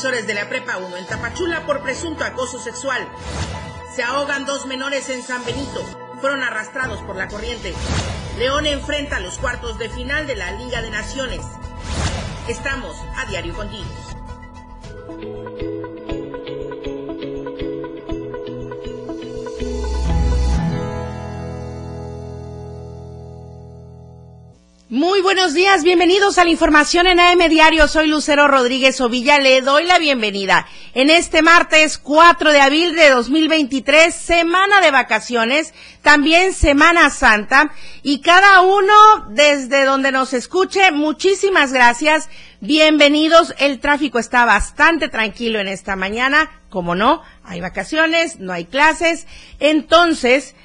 profesores de la Prepa 1 en Tapachula por presunto acoso sexual. Se ahogan dos menores en San Benito. Fueron arrastrados por la corriente. León enfrenta los cuartos de final de la Liga de Naciones. Estamos a diario contigo. Muy buenos días, bienvenidos a la información en AM Diario. Soy Lucero Rodríguez Ovilla, le doy la bienvenida. En este martes 4 de abril de 2023, semana de vacaciones, también Semana Santa, y cada uno desde donde nos escuche, muchísimas gracias. Bienvenidos, el tráfico está bastante tranquilo en esta mañana, como no, hay vacaciones, no hay clases, entonces,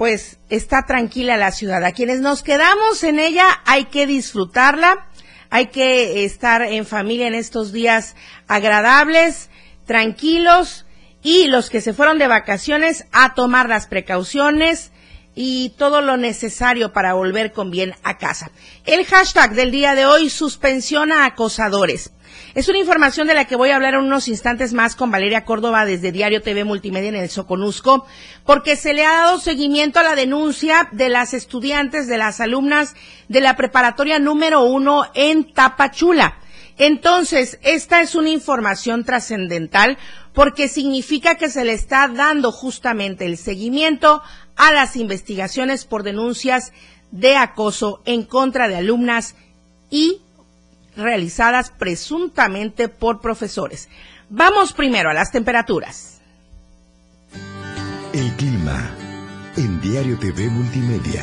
pues está tranquila la ciudad. A quienes nos quedamos en ella hay que disfrutarla, hay que estar en familia en estos días agradables, tranquilos y los que se fueron de vacaciones a tomar las precauciones y todo lo necesario para volver con bien a casa. El hashtag del día de hoy, suspensión a acosadores. Es una información de la que voy a hablar en unos instantes más con Valeria Córdoba desde Diario TV Multimedia en el Soconusco, porque se le ha dado seguimiento a la denuncia de las estudiantes, de las alumnas de la preparatoria número uno en Tapachula. Entonces, esta es una información trascendental porque significa que se le está dando justamente el seguimiento a las investigaciones por denuncias de acoso en contra de alumnas y realizadas presuntamente por profesores. Vamos primero a las temperaturas. El clima en Diario TV Multimedia.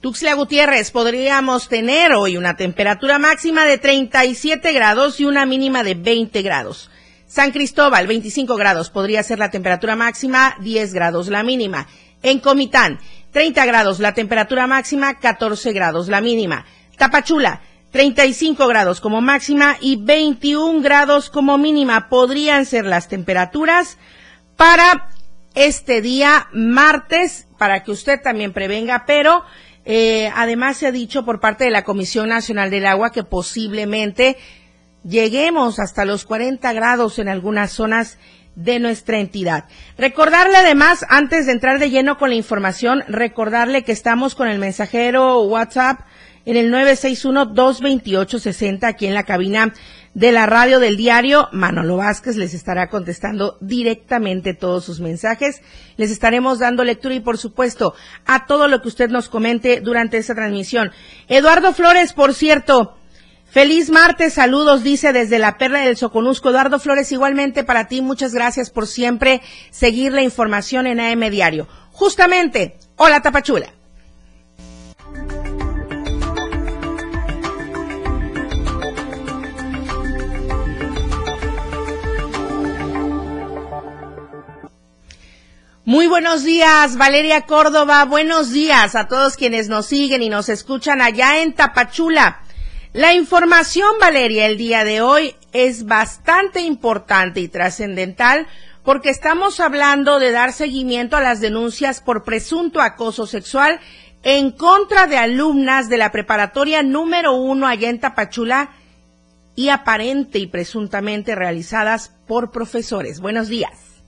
Tuxtla Gutiérrez, podríamos tener hoy una temperatura máxima de 37 grados y una mínima de 20 grados. San Cristóbal, 25 grados, podría ser la temperatura máxima, 10 grados la mínima. En Comitán, 30 grados la temperatura máxima, 14 grados la mínima. Tapachula, 35 grados como máxima y 21 grados como mínima podrían ser las temperaturas para este día martes, para que usted también prevenga, pero eh, además se ha dicho por parte de la Comisión Nacional del Agua que posiblemente lleguemos hasta los 40 grados en algunas zonas de nuestra entidad. Recordarle además, antes de entrar de lleno con la información, recordarle que estamos con el mensajero WhatsApp en el 961-228-60 aquí en la cabina de la radio del diario. Manolo Vázquez les estará contestando directamente todos sus mensajes. Les estaremos dando lectura y, por supuesto, a todo lo que usted nos comente durante esta transmisión. Eduardo Flores, por cierto, Feliz martes, saludos, dice desde la Perla del Soconusco. Eduardo Flores, igualmente para ti, muchas gracias por siempre seguir la información en AM Diario. Justamente, hola Tapachula. Muy buenos días, Valeria Córdoba. Buenos días a todos quienes nos siguen y nos escuchan allá en Tapachula. La información, Valeria, el día de hoy es bastante importante y trascendental porque estamos hablando de dar seguimiento a las denuncias por presunto acoso sexual en contra de alumnas de la preparatoria número uno allá en Tapachula y aparente y presuntamente realizadas por profesores. Buenos días.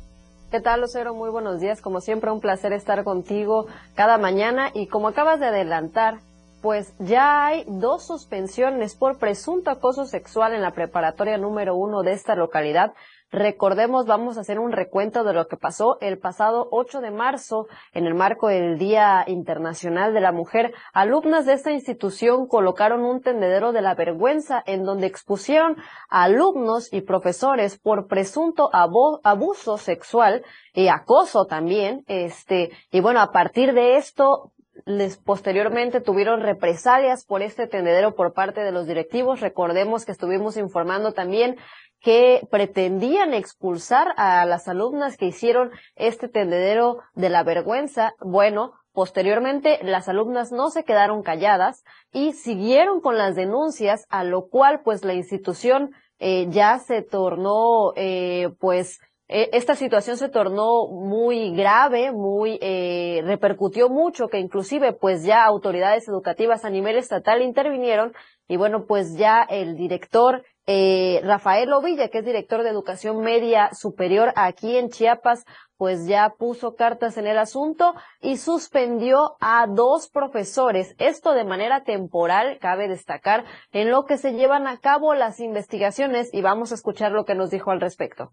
¿Qué tal, Lucero? Muy buenos días. Como siempre, un placer estar contigo cada mañana. Y como acabas de adelantar, pues ya hay dos suspensiones por presunto acoso sexual en la preparatoria número uno de esta localidad. Recordemos, vamos a hacer un recuento de lo que pasó el pasado 8 de marzo en el marco del Día Internacional de la Mujer. Alumnas de esta institución colocaron un tendedero de la vergüenza en donde expusieron a alumnos y profesores por presunto abuso sexual y acoso también. Este, y bueno, a partir de esto, les posteriormente tuvieron represalias por este tendedero por parte de los directivos. Recordemos que estuvimos informando también que pretendían expulsar a las alumnas que hicieron este tendedero de la vergüenza. Bueno, Posteriormente, las alumnas no se quedaron calladas y siguieron con las denuncias, a lo cual pues la institución eh, ya se tornó eh, pues esta situación se tornó muy grave, muy eh, repercutió mucho, que inclusive pues ya autoridades educativas a nivel estatal intervinieron y bueno pues ya el director eh, Rafael Ovilla, que es director de educación media superior aquí en Chiapas, pues ya puso cartas en el asunto y suspendió a dos profesores. Esto de manera temporal, cabe destacar, en lo que se llevan a cabo las investigaciones y vamos a escuchar lo que nos dijo al respecto.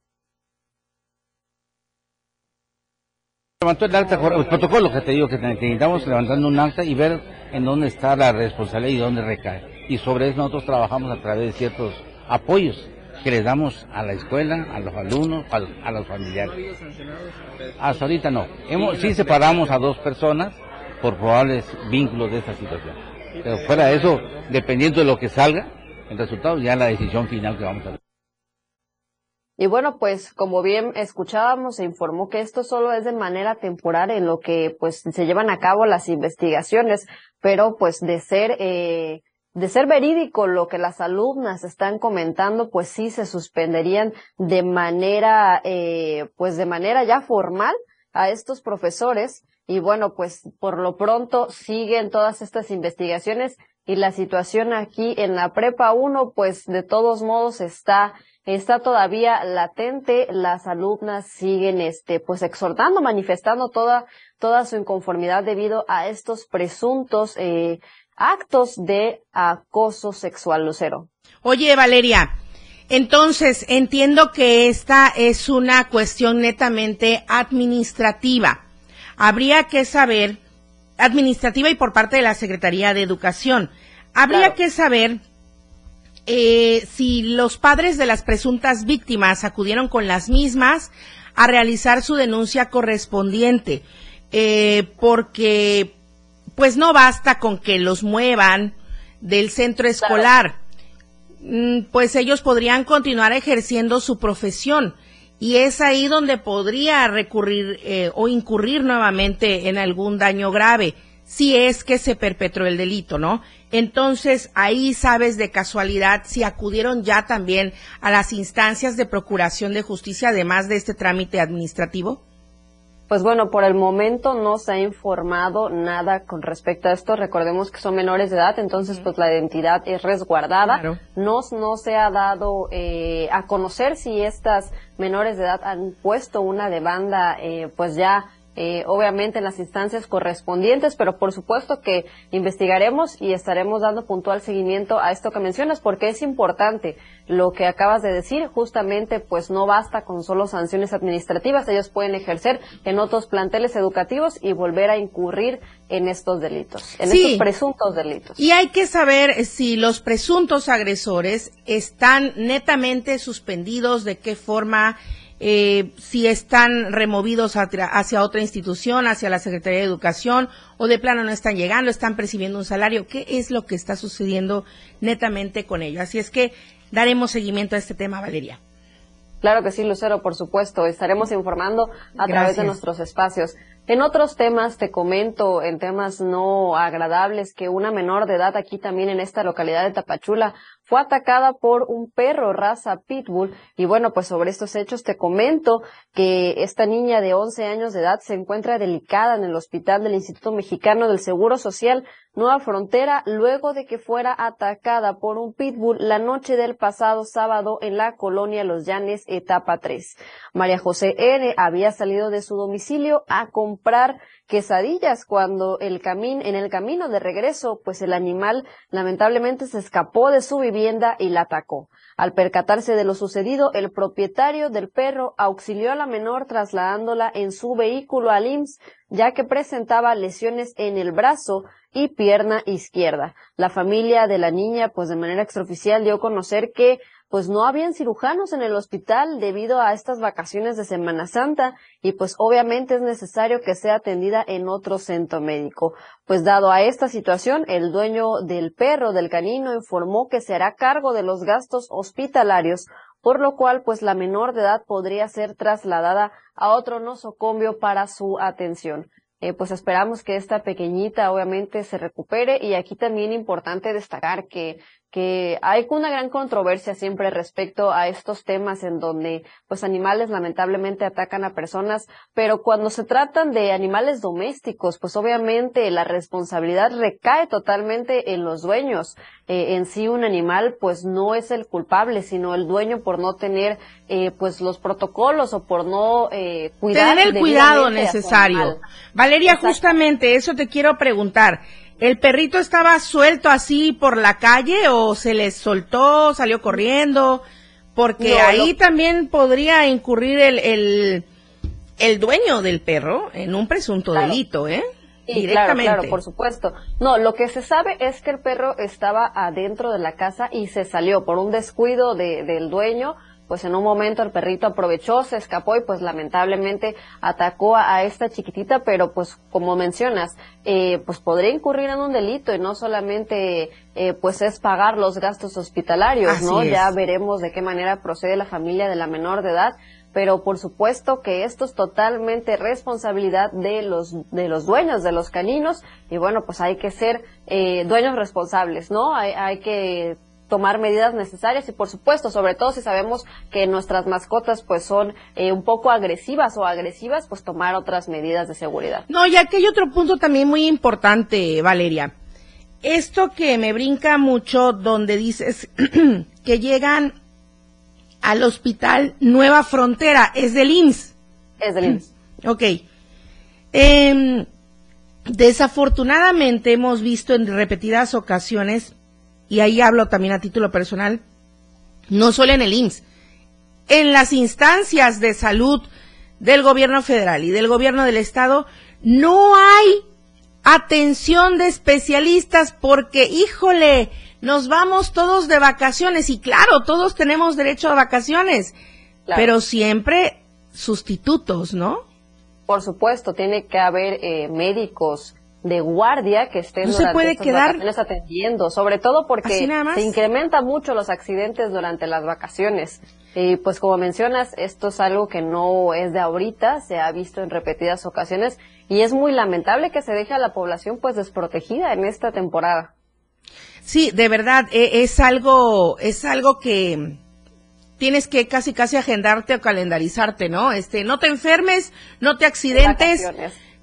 Levantó el acta, el protocolo que te digo que necesitamos levantando un acta y ver en dónde está la responsabilidad y dónde recae. Y sobre eso nosotros trabajamos a través de ciertos apoyos que les damos a la escuela, a los alumnos, a, los familiares. Hasta ahorita no. Hemos, sí separamos a dos personas por probables vínculos de esta situación. Pero fuera de eso, dependiendo de lo que salga, el resultado ya la decisión final que vamos a ver. Y bueno, pues como bien escuchábamos, se informó que esto solo es de manera temporal en lo que pues se llevan a cabo las investigaciones, pero pues de ser eh, de ser verídico lo que las alumnas están comentando, pues sí se suspenderían de manera eh, pues de manera ya formal a estos profesores. Y bueno, pues por lo pronto siguen todas estas investigaciones y la situación aquí en la prepa 1 pues de todos modos está está todavía latente, las alumnas siguen este pues exhortando, manifestando toda toda su inconformidad debido a estos presuntos eh, actos de acoso sexual, Lucero. Oye, Valeria, entonces entiendo que esta es una cuestión netamente administrativa. Habría que saber, administrativa y por parte de la Secretaría de Educación, habría que saber eh, si los padres de las presuntas víctimas acudieron con las mismas a realizar su denuncia correspondiente, eh, porque pues no basta con que los muevan del centro escolar, mm, pues ellos podrían continuar ejerciendo su profesión y es ahí donde podría recurrir eh, o incurrir nuevamente en algún daño grave si es que se perpetró el delito, ¿no? Entonces, ahí sabes de casualidad si acudieron ya también a las instancias de procuración de justicia, además de este trámite administrativo. Pues bueno, por el momento no se ha informado nada con respecto a esto. Recordemos que son menores de edad, entonces pues la identidad es resguardada. No, no se ha dado eh, a conocer si estas menores de edad han puesto una demanda eh, pues ya eh, obviamente en las instancias correspondientes, pero por supuesto que investigaremos y estaremos dando puntual seguimiento a esto que mencionas, porque es importante lo que acabas de decir, justamente pues no basta con solo sanciones administrativas, ellos pueden ejercer en otros planteles educativos y volver a incurrir en estos delitos, en estos presuntos delitos. Y hay que saber si los presuntos agresores están netamente suspendidos, de qué forma eh, si están removidos hacia, otra institución, hacia la Secretaría de Educación, o de plano no están llegando, están percibiendo un salario. ¿Qué es lo que está sucediendo netamente con ellos? Así es que daremos seguimiento a este tema, Valeria. Claro que sí, Lucero, por supuesto. Estaremos informando a través de nuestros espacios. En otros temas te comento, en temas no agradables, que una menor de edad aquí también en esta localidad de Tapachula fue atacada por un perro raza pitbull. Y bueno, pues sobre estos hechos te comento que esta niña de 11 años de edad se encuentra delicada en el hospital del Instituto Mexicano del Seguro Social Nueva Frontera luego de que fuera atacada por un pitbull la noche del pasado sábado en la colonia Los Llanes, etapa 3. María José N. había salido de su domicilio a comprar quesadillas cuando el camino, en el camino de regreso, pues el animal lamentablemente se escapó de su vivienda y la atacó. Al percatarse de lo sucedido, el propietario del perro auxilió a la menor trasladándola en su vehículo al IMSS, ya que presentaba lesiones en el brazo y pierna izquierda. La familia de la niña, pues de manera extraoficial, dio a conocer que pues no habían cirujanos en el hospital debido a estas vacaciones de Semana Santa y pues obviamente es necesario que sea atendida en otro centro médico. Pues dado a esta situación, el dueño del perro, del canino, informó que se hará cargo de los gastos hospitalarios, por lo cual pues la menor de edad podría ser trasladada a otro nosocomio para su atención. Eh, pues esperamos que esta pequeñita obviamente se recupere y aquí también importante destacar que que hay una gran controversia siempre respecto a estos temas en donde pues animales lamentablemente atacan a personas, pero cuando se tratan de animales domésticos, pues obviamente la responsabilidad recae totalmente en los dueños. Eh, en sí un animal pues no es el culpable, sino el dueño por no tener eh, pues los protocolos o por no eh, cuidar. Tener el cuidado necesario. Valeria, justamente eso te quiero preguntar. ¿El perrito estaba suelto así por la calle o se le soltó, salió corriendo? Porque ahí también podría incurrir el, el, el, dueño del perro en un presunto delito, ¿eh? Directamente. Claro, claro, por supuesto. No, lo que se sabe es que el perro estaba adentro de la casa y se salió por un descuido de, del dueño pues en un momento el perrito aprovechó, se escapó y pues lamentablemente atacó a, esta chiquitita, pero pues como mencionas, eh, pues podría incurrir en un delito y no solamente eh, pues es pagar los gastos hospitalarios, ¿no? Ya veremos de qué manera procede la familia de la menor de edad, pero por supuesto que esto es totalmente responsabilidad de los de los dueños de los caninos y bueno pues hay que ser eh, dueños responsables no hay, hay que tomar medidas necesarias y por supuesto, sobre todo si sabemos que nuestras mascotas pues son eh, un poco agresivas o agresivas, pues tomar otras medidas de seguridad. No, y aquí hay otro punto también muy importante, Valeria. Esto que me brinca mucho donde dices que llegan al hospital Nueva Frontera, es del IMSS. Es del IMSS. Ok. Em, desafortunadamente hemos visto en repetidas ocasiones y ahí hablo también a título personal, no solo en el IMSS, en las instancias de salud del gobierno federal y del gobierno del estado, no hay atención de especialistas porque, híjole, nos vamos todos de vacaciones y claro, todos tenemos derecho a vacaciones, pero siempre sustitutos, ¿no? Por supuesto, tiene que haber eh, médicos, de guardia que estén no se puede quedar atendiendo, sobre todo porque se incrementa mucho los accidentes durante las vacaciones. Y pues como mencionas, esto es algo que no es de ahorita, se ha visto en repetidas ocasiones y es muy lamentable que se deje a la población pues desprotegida en esta temporada. Sí, de verdad, e, es algo, es algo que tienes que casi casi agendarte o calendarizarte, ¿no? Este, no te enfermes, no te accidentes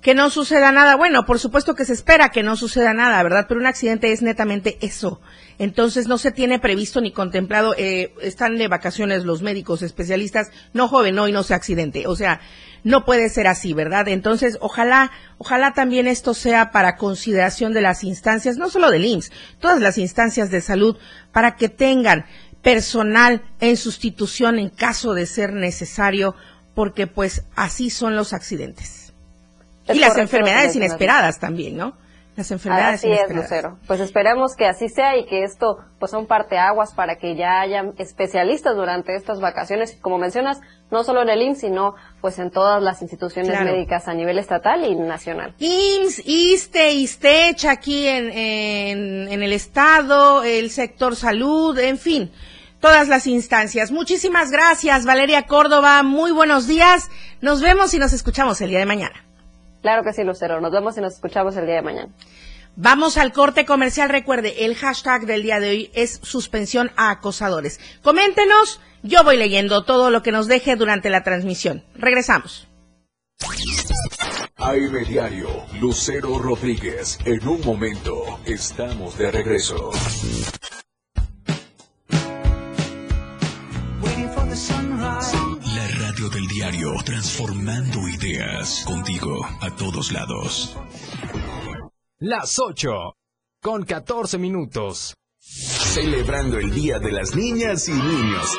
que no suceda nada. Bueno, por supuesto que se espera que no suceda nada, ¿verdad? Pero un accidente es netamente eso. Entonces no se tiene previsto ni contemplado, eh, están de vacaciones los médicos especialistas, no joven, no, y no se accidente. O sea, no puede ser así, ¿verdad? Entonces, ojalá, ojalá también esto sea para consideración de las instancias, no solo del IMSS, todas las instancias de salud, para que tengan personal en sustitución en caso de ser necesario, porque pues así son los accidentes y las enfermedades inesperadas también, ¿no? Las enfermedades así es, Lucero. Pues esperemos que así sea y que esto pues son parteaguas para que ya haya especialistas durante estas vacaciones, como mencionas, no solo en el IMSS, sino pues en todas las instituciones médicas a nivel estatal y nacional. IMSS, ISTE, ISTECH aquí en, en, en el Estado, el sector salud, en fin, todas las instancias. Muchísimas gracias, Valeria Córdoba. Muy buenos días. Nos vemos y nos escuchamos el día de mañana. Claro que sí, Lucero. Nos vemos y nos escuchamos el día de mañana. Vamos al corte comercial. Recuerde, el hashtag del día de hoy es suspensión a acosadores. Coméntenos, yo voy leyendo todo lo que nos deje durante la transmisión. Regresamos. AM Diario, Lucero Rodríguez. En un momento, estamos de regreso. Del diario, transformando ideas contigo a todos lados. Las 8, con 14 minutos. Celebrando el Día de las Niñas y Niños.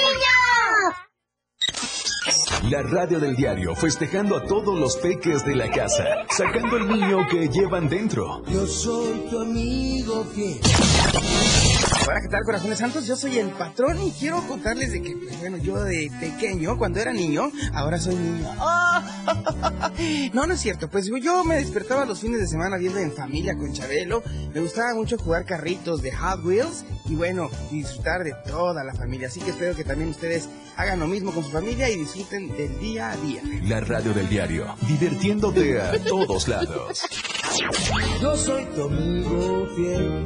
La radio del diario festejando a todos los peques de la casa, sacando el niño que llevan dentro. Yo soy tu amigo fiel. Hola, ¿qué tal, corazones santos? Yo soy el patrón y quiero contarles de que, pues, bueno, yo de pequeño, cuando era niño, ahora soy niño. No, no es cierto. Pues yo me despertaba los fines de semana viendo en familia con Chabelo. Me gustaba mucho jugar carritos de Hot Wheels y, bueno, disfrutar de toda la familia. Así que espero que también ustedes hagan lo mismo con su familia y disfruten del día a día. La radio del diario, divirtiéndote a todos lados. Yo soy tu amigo fiel.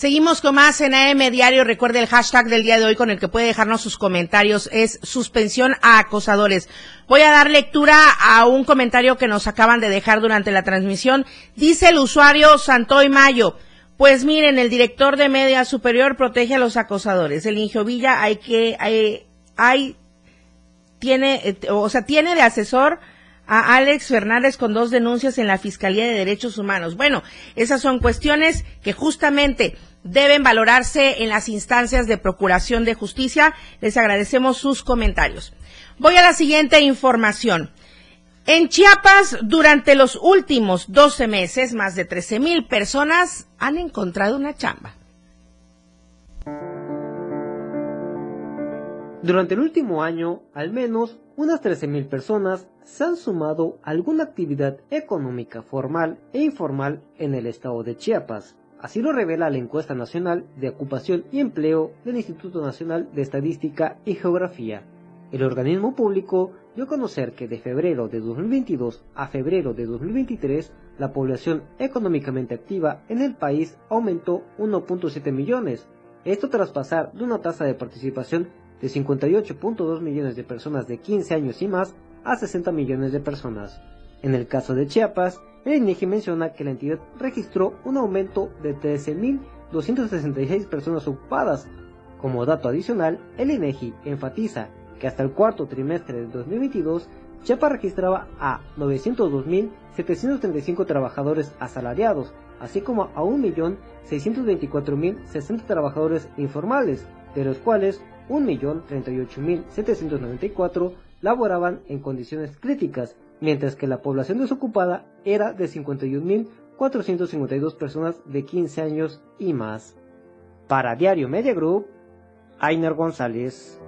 Seguimos con más en AM Diario. Recuerde el hashtag del día de hoy con el que puede dejarnos sus comentarios. Es suspensión a acosadores. Voy a dar lectura a un comentario que nos acaban de dejar durante la transmisión. Dice el usuario Santoy Mayo. Pues miren, el director de media superior protege a los acosadores. El Injo Villa hay que, hay, hay, tiene, eh, o sea, tiene de asesor a Alex Fernández con dos denuncias en la Fiscalía de Derechos Humanos. Bueno, esas son cuestiones que justamente deben valorarse en las instancias de procuración de justicia. Les agradecemos sus comentarios. Voy a la siguiente información. En Chiapas, durante los últimos 12 meses, más de 13 mil personas han encontrado una chamba. Durante el último año, al menos unas 13.000 personas se han sumado alguna actividad económica formal e informal en el estado de Chiapas. Así lo revela la encuesta nacional de ocupación y empleo del Instituto Nacional de Estadística y Geografía. El organismo público dio a conocer que de febrero de 2022 a febrero de 2023 la población económicamente activa en el país aumentó 1.7 millones, esto tras pasar de una tasa de participación de 58.2 millones de personas de 15 años y más a 60 millones de personas. En el caso de Chiapas, el INEGI menciona que la entidad registró un aumento de 13.266 personas ocupadas. Como dato adicional, el INEGI enfatiza que hasta el cuarto trimestre de 2022, Chiapas registraba a 902.735 trabajadores asalariados, así como a 1.624.060 trabajadores informales, de los cuales 1.038.794 laboraban en condiciones críticas, mientras que la población desocupada era de 51.452 personas de 15 años y más. Para Diario Media Group, Ainer González.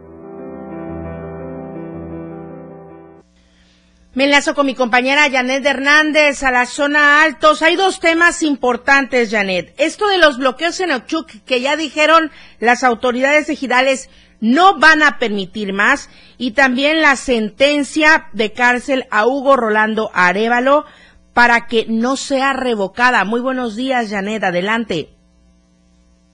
Me enlazo con mi compañera Janet Hernández a la zona altos. Hay dos temas importantes, Janet. Esto de los bloqueos en Ochuc, que ya dijeron las autoridades ejidales no van a permitir más, y también la sentencia de cárcel a Hugo Rolando Arevalo para que no sea revocada. Muy buenos días, Janet. Adelante.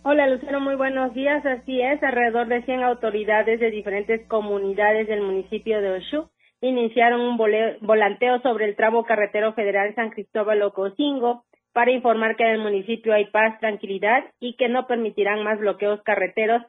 Hola Lucero, muy buenos días. Así es, alrededor de 100 autoridades de diferentes comunidades del municipio de Ochuc iniciaron un volanteo sobre el tramo carretero federal San Cristóbal Ocosingo para informar que en el municipio hay paz, tranquilidad y que no permitirán más bloqueos carreteros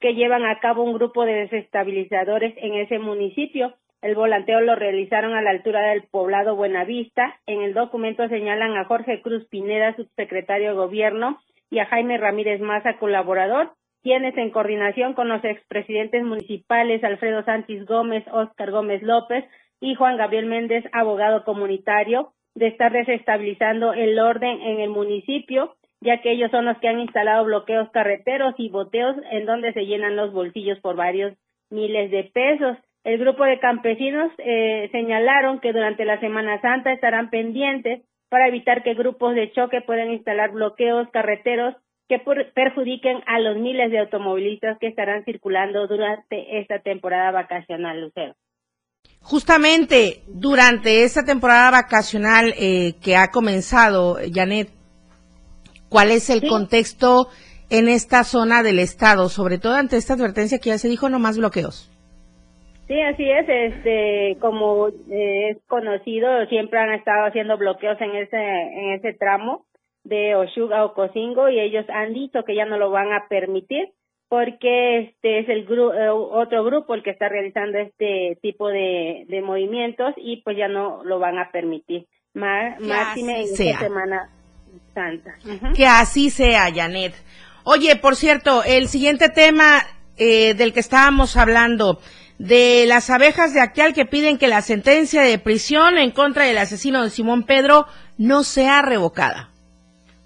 que llevan a cabo un grupo de desestabilizadores en ese municipio. El volanteo lo realizaron a la altura del poblado Buenavista. En el documento señalan a Jorge Cruz Pineda, subsecretario de Gobierno, y a Jaime Ramírez Maza, colaborador, quienes en coordinación con los expresidentes municipales Alfredo Sánchez Gómez, Óscar Gómez López y Juan Gabriel Méndez, abogado comunitario, de estar desestabilizando el orden en el municipio, ya que ellos son los que han instalado bloqueos carreteros y boteos en donde se llenan los bolsillos por varios miles de pesos. El grupo de campesinos eh, señalaron que durante la Semana Santa estarán pendientes para evitar que grupos de choque puedan instalar bloqueos carreteros que perjudiquen a los miles de automovilistas que estarán circulando durante esta temporada vacacional, Lucero. Justamente durante esta temporada vacacional eh, que ha comenzado, Janet, ¿cuál es el contexto en esta zona del estado, sobre todo ante esta advertencia que ya se dijo, no más bloqueos? Sí, así es. Este, como eh, es conocido, siempre han estado haciendo bloqueos en ese en ese tramo de Oshuga o Cocingo y ellos han dicho que ya no lo van a permitir porque este es el eh, otro grupo el que está realizando este tipo de, de movimientos y pues ya no lo van a permitir. máxime en esta Semana Santa. Que así sea, Janet. Oye, por cierto, el siguiente tema eh, del que estábamos hablando, de las abejas de Actial que piden que la sentencia de prisión en contra del asesino de Simón Pedro no sea revocada.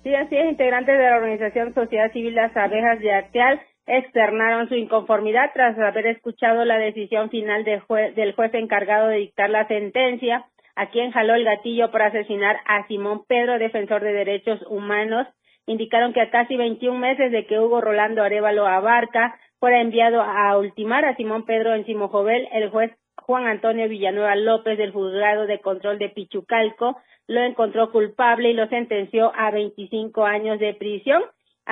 Sí, así es, integrantes de la organización Sociedad Civil Las Abejas de Actial externaron su inconformidad tras haber escuchado la decisión final del juez encargado de dictar la sentencia, a quien jaló el gatillo para asesinar a Simón Pedro, defensor de derechos humanos. Indicaron que a casi 21 meses de que Hugo Rolando Arevalo Abarca fuera enviado a ultimar a Simón Pedro en Simojovel, el juez Juan Antonio Villanueva López del Juzgado de Control de Pichucalco lo encontró culpable y lo sentenció a 25 años de prisión.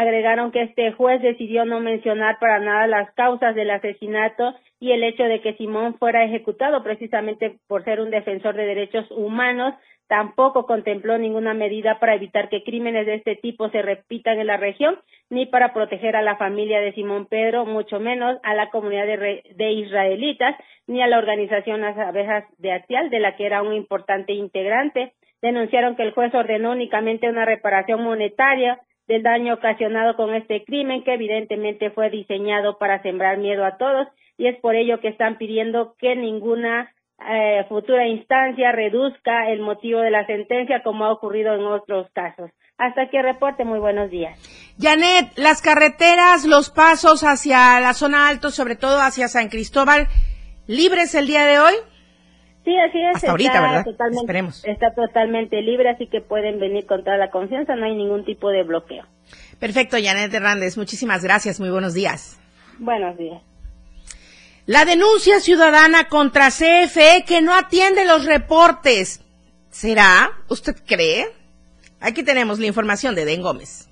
Agregaron que este juez decidió no mencionar para nada las causas del asesinato y el hecho de que Simón fuera ejecutado precisamente por ser un defensor de derechos humanos tampoco contempló ninguna medida para evitar que crímenes de este tipo se repitan en la región, ni para proteger a la familia de Simón Pedro, mucho menos a la comunidad de, israelitas, ni a la organización Las Abejas de Atial, de la que era un importante integrante. Denunciaron que el juez ordenó únicamente una reparación monetaria del daño ocasionado con este crimen, que evidentemente fue diseñado para sembrar miedo a todos, y es por ello que están pidiendo que ninguna eh, futura instancia reduzca el motivo de la sentencia como ha ocurrido en otros casos. Hasta aquí reporte, muy buenos días. Janet, las carreteras, los pasos hacia la zona alto, sobre todo hacia San Cristóbal, libres el día de hoy? Sí, así es. Hasta ahorita, ¿verdad? Totalmente, Esperemos. Está totalmente libre, así que pueden venir con toda la confianza, no hay ningún tipo de bloqueo. Perfecto, Janet Hernández, muchísimas gracias, muy buenos días. Buenos días. La denuncia ciudadana contra CFE que no atiende los reportes. ¿Será? ¿Usted cree? Aquí tenemos la información de Den Gómez.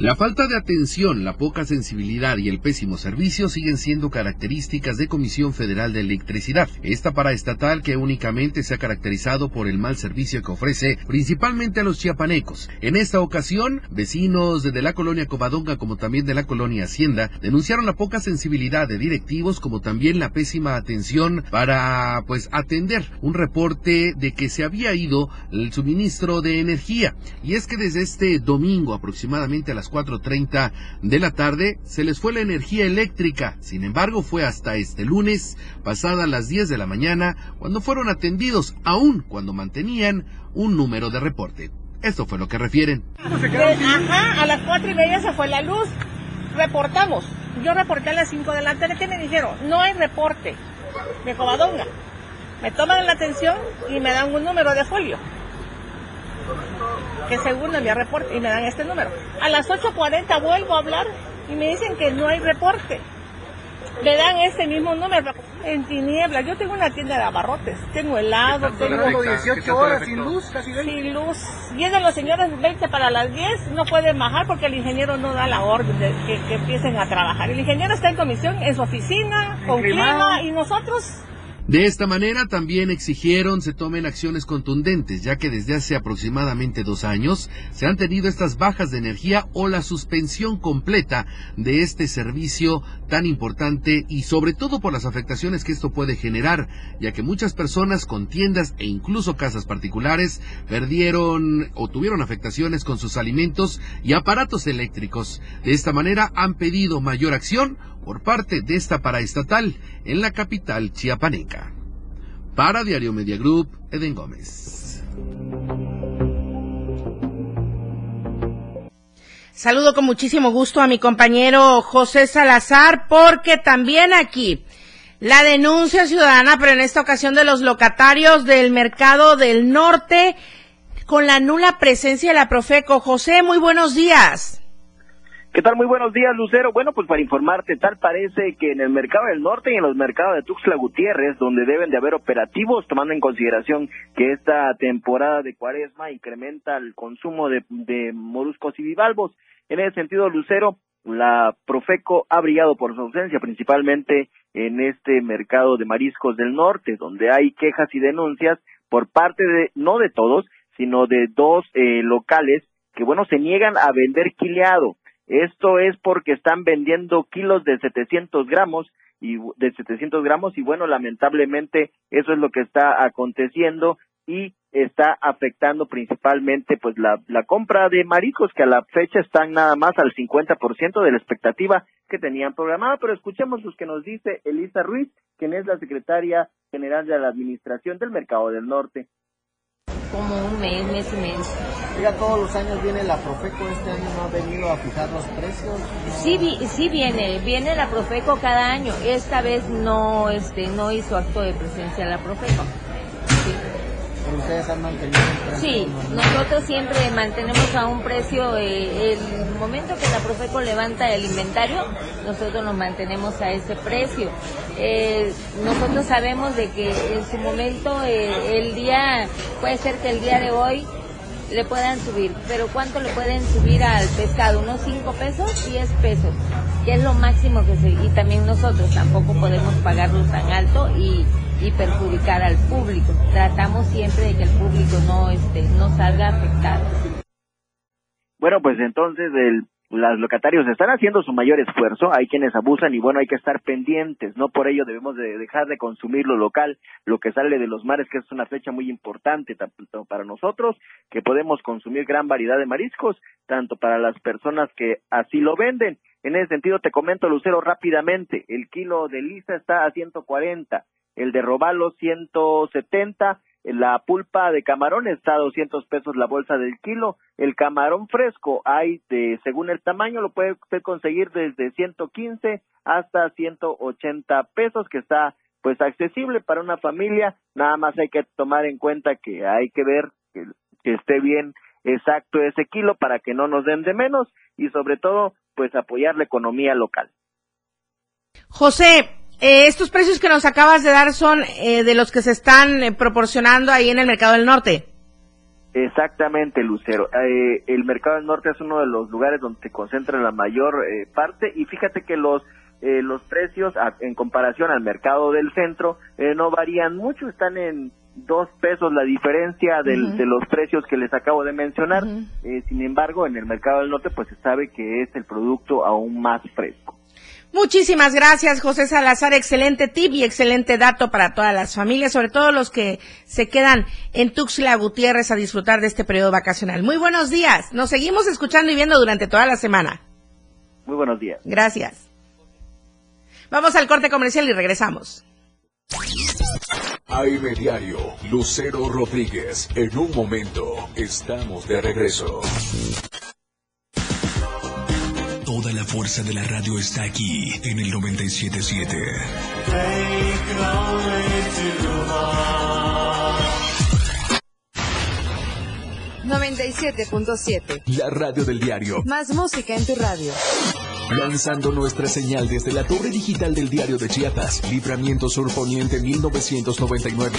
La falta de atención, la poca sensibilidad y el pésimo servicio siguen siendo características de Comisión Federal de Electricidad. Esta paraestatal que únicamente se ha caracterizado por el mal servicio que ofrece principalmente a los chiapanecos. En esta ocasión, vecinos de la colonia Covadonga como también de la colonia Hacienda denunciaron la poca sensibilidad de directivos como también la pésima atención para pues atender un reporte de que se había ido el suministro de energía. Y es que desde este domingo aproximadamente a las 4.30 de la tarde se les fue la energía eléctrica. Sin embargo, fue hasta este lunes, pasadas las 10 de la mañana, cuando fueron atendidos, aún cuando mantenían un número de reporte. Esto fue lo que refieren. Ajá, a las cuatro y media se fue la luz. Reportamos. Yo reporté a las 5 de la tarde. ¿Qué me dijeron? No hay reporte de Covadonga. Me toman la atención y me dan un número de folio que según envía reporte y me dan este número. A las 8.40 vuelvo a hablar y me dicen que no hay reporte. Me dan este mismo número en tinieblas. Yo tengo una tienda de abarrotes, tengo helado, tengo 18 horas sin luz, casi Sin luz. Vienen los señores 20 para las 10, no pueden bajar porque el ingeniero no da la orden de que, empiecen a trabajar. El ingeniero está en comisión en su oficina, con clima, y nosotros De esta manera también exigieron se tomen acciones contundentes, ya que desde hace aproximadamente dos años se han tenido estas bajas de energía o la suspensión completa de este servicio tan importante y sobre todo por las afectaciones que esto puede generar, ya que muchas personas con tiendas e incluso casas particulares perdieron o tuvieron afectaciones con sus alimentos y aparatos eléctricos. De esta manera han pedido mayor acción por parte de esta paraestatal en la capital chiapaneca. Para Diario Media Group, Eden Gómez. Saludo con muchísimo gusto a mi compañero José Salazar porque también aquí la denuncia ciudadana, pero en esta ocasión de los locatarios del mercado del norte con la nula presencia de la Profeco. José, muy buenos días. ¿Qué tal? Muy buenos días, Lucero. Bueno, pues para informarte, tal parece que en el mercado del norte y en los mercados de Tuxtla Gutiérrez, donde deben de haber operativos, tomando en consideración que esta temporada de cuaresma incrementa el consumo de, de moluscos y bivalvos. En ese sentido, Lucero, la Profeco ha brillado por su ausencia, principalmente en este mercado de mariscos del norte, donde hay quejas y denuncias por parte de, no de todos, sino de dos eh, locales que, bueno, se niegan a vender quileado esto es porque están vendiendo kilos de 700 gramos y de 700 gramos y bueno, lamentablemente eso es lo que está aconteciendo y está afectando principalmente pues la, compra de mariscos que a la fecha están nada más al 50% de la expectativa que tenían programada, pero escuchemos lo que nos dice Elisa Ruiz, quien es la secretaria general de la Administración del Mercado del Norte como un mes, mes y mes. Mira, todos los años viene la Profeco, este año no ha venido a fijar los precios. Sí, sí viene, viene la Profeco cada año. Esta vez no, este, no hizo acto de presencia la Profeco ustedes han mantenido precio. Sí, nosotros siempre mantenemos a un precio, eh, el momento que la Profeco levanta el inventario, nosotros nos mantenemos a ese precio. Eh, nosotros sabemos de que en su momento eh, el día, puede ser que el día de hoy le puedan subir, pero ¿cuánto le pueden subir al pescado? ¿Unos 5 pesos? 10 pesos, que es lo máximo que se... Y también nosotros tampoco podemos pagarlo tan alto y y perjudicar al público. Tratamos siempre de que el público no este no salga afectado. Bueno, pues entonces el los locatarios están haciendo su mayor esfuerzo, hay quienes abusan y bueno, hay que estar pendientes, no por ello debemos de dejar de consumir lo local, lo que sale de los mares, que es una fecha muy importante tanto para nosotros, que podemos consumir gran variedad de mariscos, tanto para las personas que así lo venden. En ese sentido te comento, Lucero, rápidamente, el kilo de lisa está a 140, el de robalo 170, la pulpa de camarón está a 200 pesos la bolsa del kilo, el camarón fresco hay de, según el tamaño, lo puede usted conseguir desde 115 hasta 180 pesos, que está pues accesible para una familia, nada más hay que tomar en cuenta que hay que ver que, que esté bien exacto ese kilo para que no nos den de menos y sobre todo pues apoyar la economía local. José, eh, estos precios que nos acabas de dar son eh, de los que se están eh, proporcionando ahí en el mercado del norte. Exactamente, Lucero. el mercado del norte es uno de los lugares donde se concentra la mayor parte y fíjate que los los precios en comparación al mercado del centro no varían mucho, están en dos pesos la diferencia del, de los precios que les acabo de mencionar. sin embargo, en el mercado del norte pues se sabe que es el producto aún más fresco. Muchísimas gracias, José Salazar. Excelente tip y excelente dato para todas las familias, sobre todo los que se quedan en Tuxtla Gutiérrez a disfrutar de este periodo vacacional. Muy buenos días. Nos seguimos escuchando y viendo durante toda la semana. Muy buenos días. Gracias. Vamos al corte comercial y regresamos. AM Diario, Lucero Rodríguez. En un momento, estamos de regreso. Toda la fuerza de la radio está aquí en el 977. 97.7. La radio del diario. Más música en tu radio. Lanzando nuestra señal desde la torre digital del diario de Chiapas, Libramiento Sur Poniente 1999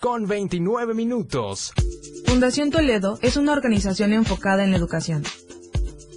con 29 minutos. Fundación Toledo es una organización enfocada en la educación.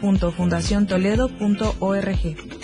www.fundaciontoledo.org.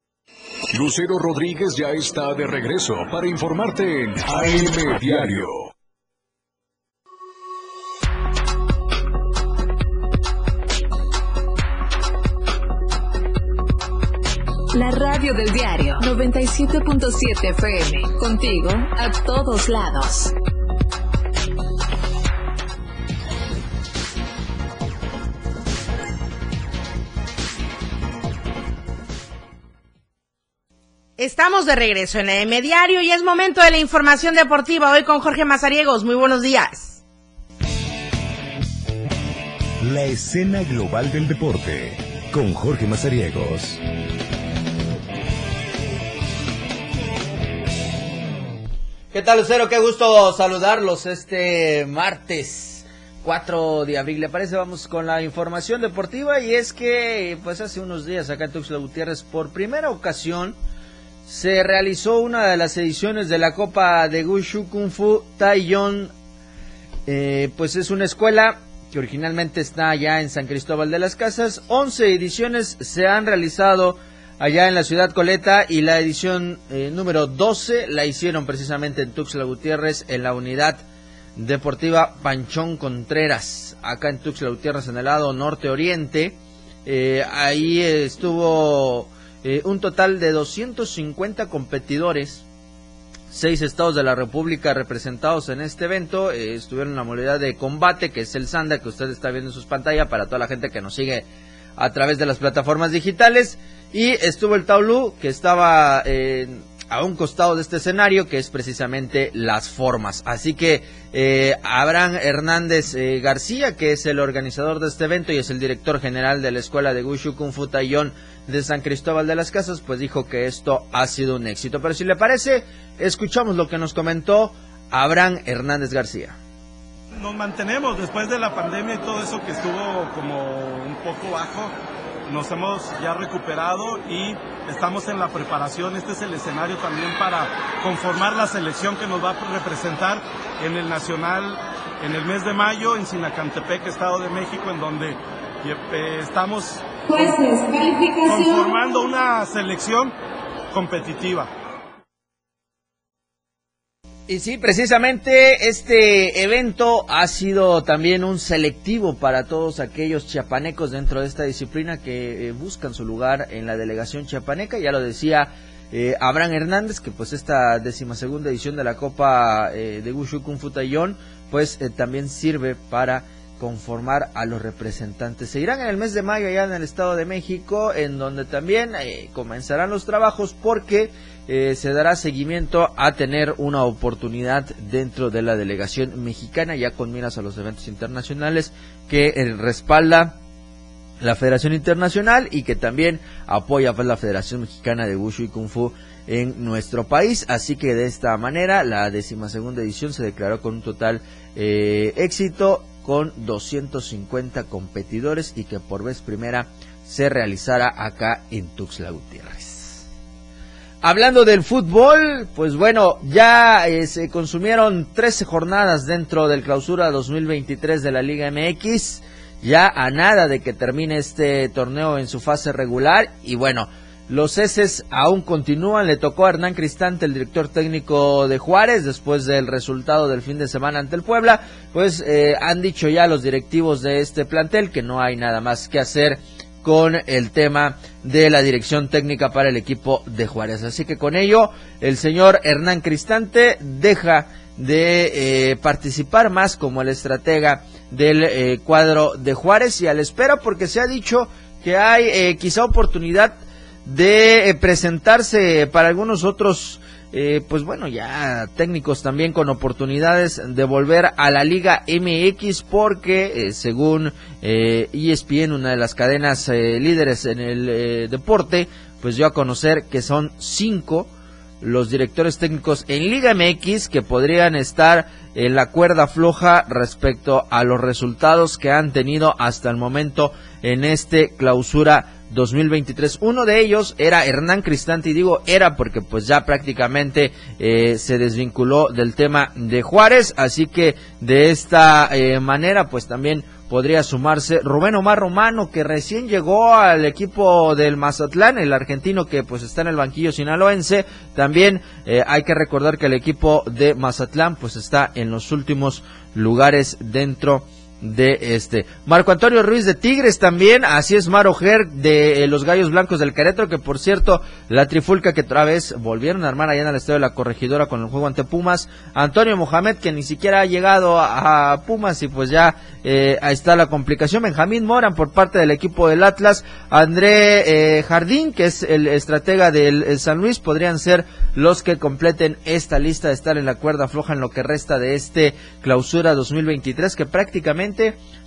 Lucero Rodríguez ya está de regreso para informarte en AM Diario. La radio del diario 97.7 FM. Contigo a todos lados. Estamos de regreso en el Diario y es momento de la información deportiva hoy con Jorge Mazariegos. Muy buenos días. La escena global del deporte con Jorge Mazariegos. ¿Qué tal, Lucero? Qué gusto saludarlos este martes 4 de abril. ¿Le parece? Vamos con la información deportiva y es que pues hace unos días acá en Tuxtla Gutiérrez por primera ocasión se realizó una de las ediciones de la Copa de Gushu Kung Fu Taiyon. Eh, pues es una escuela que originalmente está allá en San Cristóbal de las Casas. 11 ediciones se han realizado allá en la ciudad Coleta y la edición eh, número 12 la hicieron precisamente en Tuxtla Gutiérrez en la unidad deportiva Panchón Contreras, acá en Tuxtla Gutiérrez en el lado norte-oriente. Eh, ahí estuvo eh, un total de 250 competidores, seis estados de la República representados en este evento, eh, estuvieron en la modalidad de combate, que es el Sanda, que usted está viendo en sus pantallas para toda la gente que nos sigue a través de las plataformas digitales, y estuvo el Taulú, que estaba a un costado de este escenario, que es precisamente las formas. Así que eh, Abraham Hernández eh, García, que es el organizador de este evento y es el director general de la Escuela de Gushu Kung Fu Taiyon de San Cristóbal de las Casas, pues dijo que esto ha sido un éxito. Pero si le parece, escuchamos lo que nos comentó Abraham Hernández García. Nos mantenemos después de la pandemia y todo eso que estuvo como un poco bajo nos hemos ya recuperado y estamos en la preparación. Este es el escenario también para conformar la selección que nos va a representar en el Nacional en el mes de mayo en Sinacantepec, Estado de México, en donde eh, estamos conformando una selección competitiva. Y sí, precisamente este evento ha sido también un selectivo para todos aquellos chiapanecos dentro de esta disciplina que eh, buscan su lugar en la delegación chiapaneca. Ya lo decía eh, Abraham Hernández, que pues esta decimasegunda edición de la Copa eh, de Wushu Kung Fu Taiyon, pues eh, también sirve para conformar a los representantes. Se irán en el mes de mayo allá en el Estado de México, en donde también comenzarán los trabajos porque se dará seguimiento a tener una oportunidad dentro de la delegación mexicana, ya con miras a los eventos internacionales que respalda la Federación Internacional y que también apoya pues, la Federación Mexicana de Wushu y Kung Fu en nuestro país. Así que de esta manera la segunda edición se declaró con un total eh, éxito con 250 competidores y que por vez primera se realizara acá en Tuxtla Gutiérrez. Hablando del fútbol, pues bueno, ya eh, se consumieron 13 jornadas dentro del clausura 2023 de la Liga MX ya a nada de que termine este torneo en su fase regular y bueno, los heces aún continúan, le tocó a Hernán Cristante, el director técnico de Juárez, después del resultado del fin de semana ante el Puebla, pues eh, han dicho ya los directivos de este plantel que no hay nada más que hacer con el tema de la dirección técnica para el equipo de Juárez. Así que con ello, el señor Hernán Cristante deja de eh, participar más como el estratega del eh, cuadro de Juárez y a la espera porque se ha dicho que hay quizá oportunidad de presentarse para algunos otros pues bueno ya técnicos también con oportunidades de volver a la Liga MX porque según ESPN una de las cadenas líderes en el deporte pues dio a conocer que son cinco los directores técnicos en Liga MX que podrían estar en la cuerda floja respecto a los resultados que han tenido hasta el momento en este clausura 2023. Uno de ellos era Hernán Cristante y digo era porque pues ya prácticamente eh, se desvinculó del tema de Juárez, así que de esta eh, manera pues también podría sumarse Rubén Omar Romano, que recién llegó al equipo del Mazatlán, el argentino que pues está en el banquillo sinaloense. También eh, hay que recordar que el equipo de Mazatlán pues está en los últimos lugares dentro de este. Marco Antonio Ruiz de Tigres también, así es Maro Ger de eh, los Gallos Blancos del Querétaro, que por cierto, la trifulca que otra vez volvieron a armar allá en el estadio de la corregidora con el juego ante Pumas. Antonio Mohamed, que ni siquiera ha llegado a, Pumas y pues ya eh, ahí está la complicación. Benjamín Moran por parte del equipo del Atlas. André eh, Jardín, que es el estratega del San Luis, podrían ser los que completen esta lista de estar en la cuerda floja en lo que resta de este clausura 2023, que prácticamente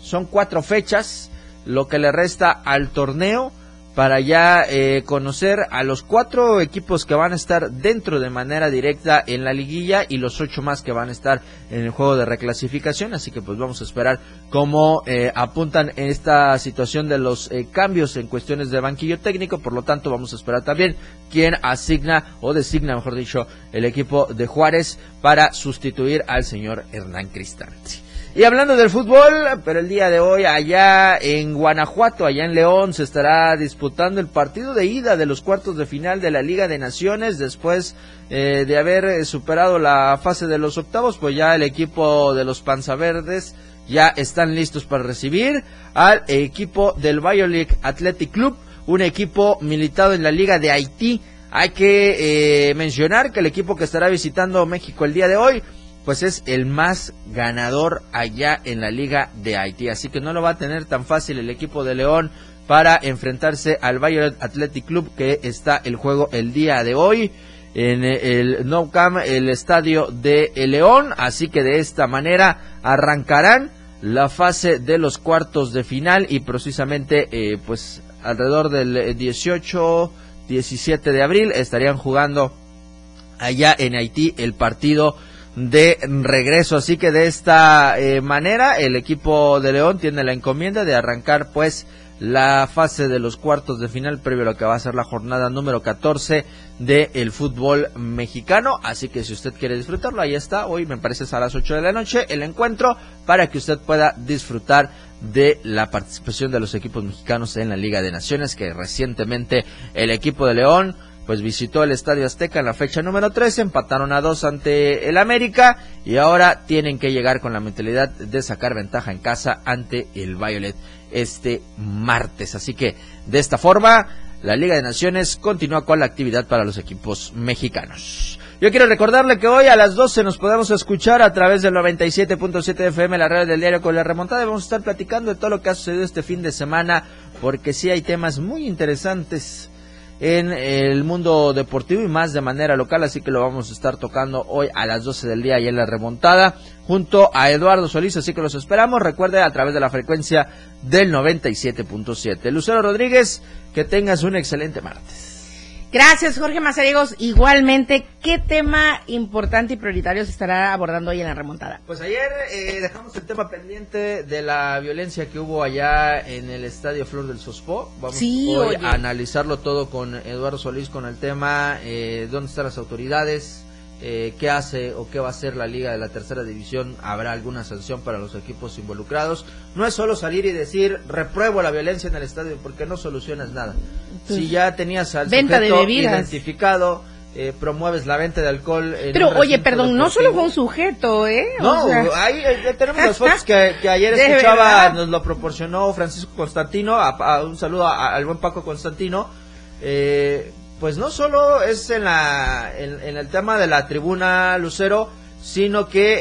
son cuatro fechas, lo que le resta al torneo para ya eh, conocer a los cuatro equipos que van a estar dentro de manera directa en la liguilla y los ocho más que van a estar en el juego de reclasificación. Así que pues vamos a esperar cómo eh, apuntan esta situación de los eh, cambios en cuestiones de banquillo técnico. Por lo tanto vamos a esperar también quién asigna o designa, mejor dicho, el equipo de Juárez para sustituir al señor Hernán Cristante. Y hablando del fútbol, pero el día de hoy allá en Guanajuato, allá en León, se estará disputando el partido de ida de los cuartos de final de la Liga de Naciones después eh, de haber eh, superado la fase de los octavos, pues ya el equipo de los Panzaverdes ya están listos para recibir al equipo del Biolic Athletic Club, un equipo militado en la Liga de Haití. Hay que eh, mencionar que el equipo que estará visitando México el día de hoy pues es el más ganador allá en la Liga de Haití. Así que no lo va a tener tan fácil el equipo de León para enfrentarse al Bayern Athletic Club que está el juego el día de hoy en el No Camp, el estadio de León. Así que de esta manera arrancarán la fase de los cuartos de final y precisamente eh, pues alrededor del 18, 17 de abril estarían jugando allá en Haití el partido de regreso. Así que de esta eh, manera el equipo de León tiene la encomienda de arrancar pues la fase de los cuartos de final previo a lo que va a ser la jornada número 14 del el fútbol mexicano. Así que si usted quiere disfrutarlo, ahí está. Hoy me parece a las 8 de la noche el encuentro para que usted pueda disfrutar de la participación de los equipos mexicanos en la Liga de Naciones que recientemente el equipo de León pues visitó el Estadio Azteca en la fecha número 13, empataron a dos ante el América y ahora tienen que llegar con la mentalidad de sacar ventaja en casa ante el Violet este martes. Así que de esta forma la Liga de Naciones continúa con la actividad para los equipos mexicanos. Yo quiero recordarle que hoy a las 12 nos podemos escuchar a través del 97.7 FM, la radio del diario con la remontada. Vamos a estar platicando de todo lo que ha sucedido este fin de semana, porque sí hay temas muy interesantes en el mundo deportivo y más de manera local, así que lo vamos a estar tocando hoy a las 12 del día y en la remontada junto a Eduardo Solís, así que los esperamos, recuerde a través de la frecuencia del 97.7. Lucero Rodríguez, que tengas un excelente martes. Gracias, Jorge Mazariegos. Igualmente, ¿qué tema importante y prioritario se estará abordando hoy en la remontada? Pues ayer eh, dejamos el tema pendiente de la violencia que hubo allá en el Estadio Flor del Sospó. Vamos hoy a analizarlo todo con Eduardo Solís con el tema eh, dónde están las autoridades, eh, qué hace o qué va a hacer la liga de la tercera división, habrá alguna sanción para los equipos involucrados. No es solo salir y decir repruebo la violencia en el estadio porque no solucionas nada. si ya tenías al venta sujeto de identificado, eh, promueves la venta de alcohol. En Pero oye, perdón, no solo fue un sujeto, ¿eh? O No, sea, ahí eh, tenemos las fotos que, que ayer escuchaba, nos lo proporcionó Francisco Constantino, a- a- un saludo a- al buen Paco Constantino. Eh, pues no solo es en, la, en, en el tema de la tribuna Lucero, sino que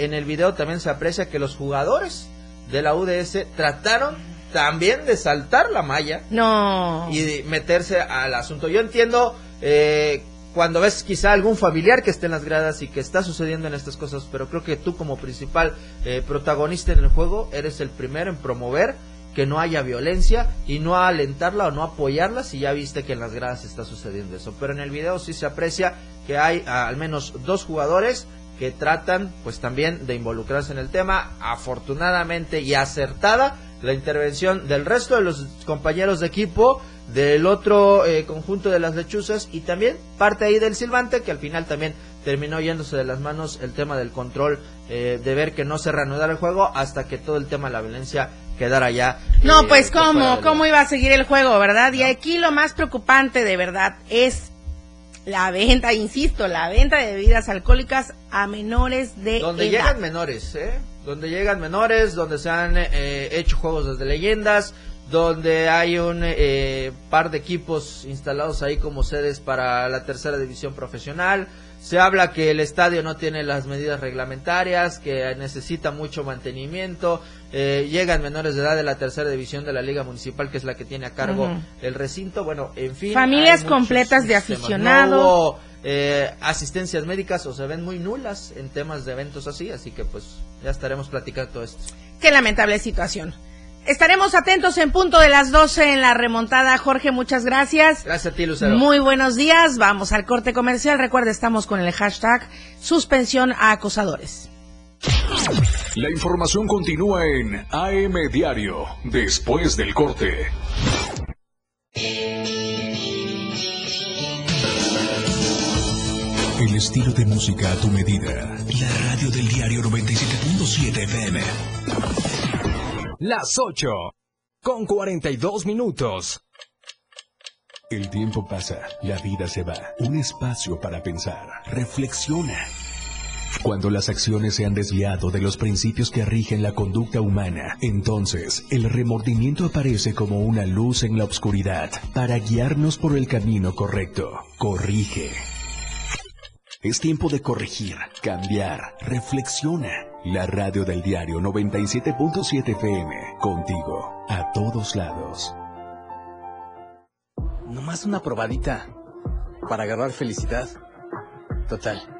eh, en el video también se aprecia que los jugadores de la UDS trataron también de saltar la malla No. y de meterse al asunto. Yo entiendo eh, cuando ves quizá algún familiar que esté en las gradas y que está sucediendo en estas cosas, pero creo que tú como principal eh, protagonista en el juego eres el primero en promover que no haya violencia y no alentarla o no apoyarla si ya viste que en las gradas está sucediendo eso. Pero en el video sí se aprecia que hay ah, al menos dos jugadores que tratan pues también de involucrarse en el tema. Afortunadamente y acertada la intervención del resto de los compañeros de equipo del otro eh, conjunto de las lechuzas y también parte ahí del silbante que al final también terminó yéndose de las manos el tema del control eh, de ver que no se reanudara el juego hasta que todo el tema de la violencia quedara ya No, eh, pues cómo, de- cómo iba a seguir el juego, ¿verdad? Y aquí lo más preocupante de verdad es la venta, insisto, la venta de bebidas alcohólicas a menores de donde edad. llegan menores, ¿eh? Donde llegan menores, donde se han eh, hecho juegos desde leyendas, donde hay un eh, par de equipos instalados ahí como sedes para la tercera división profesional. Se habla que el estadio no tiene las medidas reglamentarias, que necesita mucho mantenimiento. Eh, llegan menores de edad de la tercera división de la Liga Municipal, que es la que tiene a cargo el recinto. Bueno, en fin. Familias completas de aficionados. No hubo, eh, asistencias médicas o se ven muy nulas en temas de eventos así, así que pues ya estaremos platicando todo esto. Qué lamentable situación. Estaremos atentos en punto de las 12 en la remontada. Jorge, muchas gracias. Gracias a ti, Lucero. Muy buenos días. Vamos al corte comercial. Recuerda, estamos con el hashtag suspensión a acosadores. La información continúa en AM Diario, después del corte. El estilo de música a tu medida. La radio del diario 97.7 FM. Las 8 con 42 minutos. El tiempo pasa, la vida se va. Un espacio para pensar. Reflexiona. Cuando las acciones se han desviado de los principios que rigen la conducta humana, entonces el remordimiento aparece como una luz en la oscuridad para guiarnos por el camino correcto. Corrige. Es tiempo de corregir, cambiar, reflexiona. La radio del diario 97.7 FM, contigo, a todos lados. Nomás una probadita para agarrar felicidad. Total,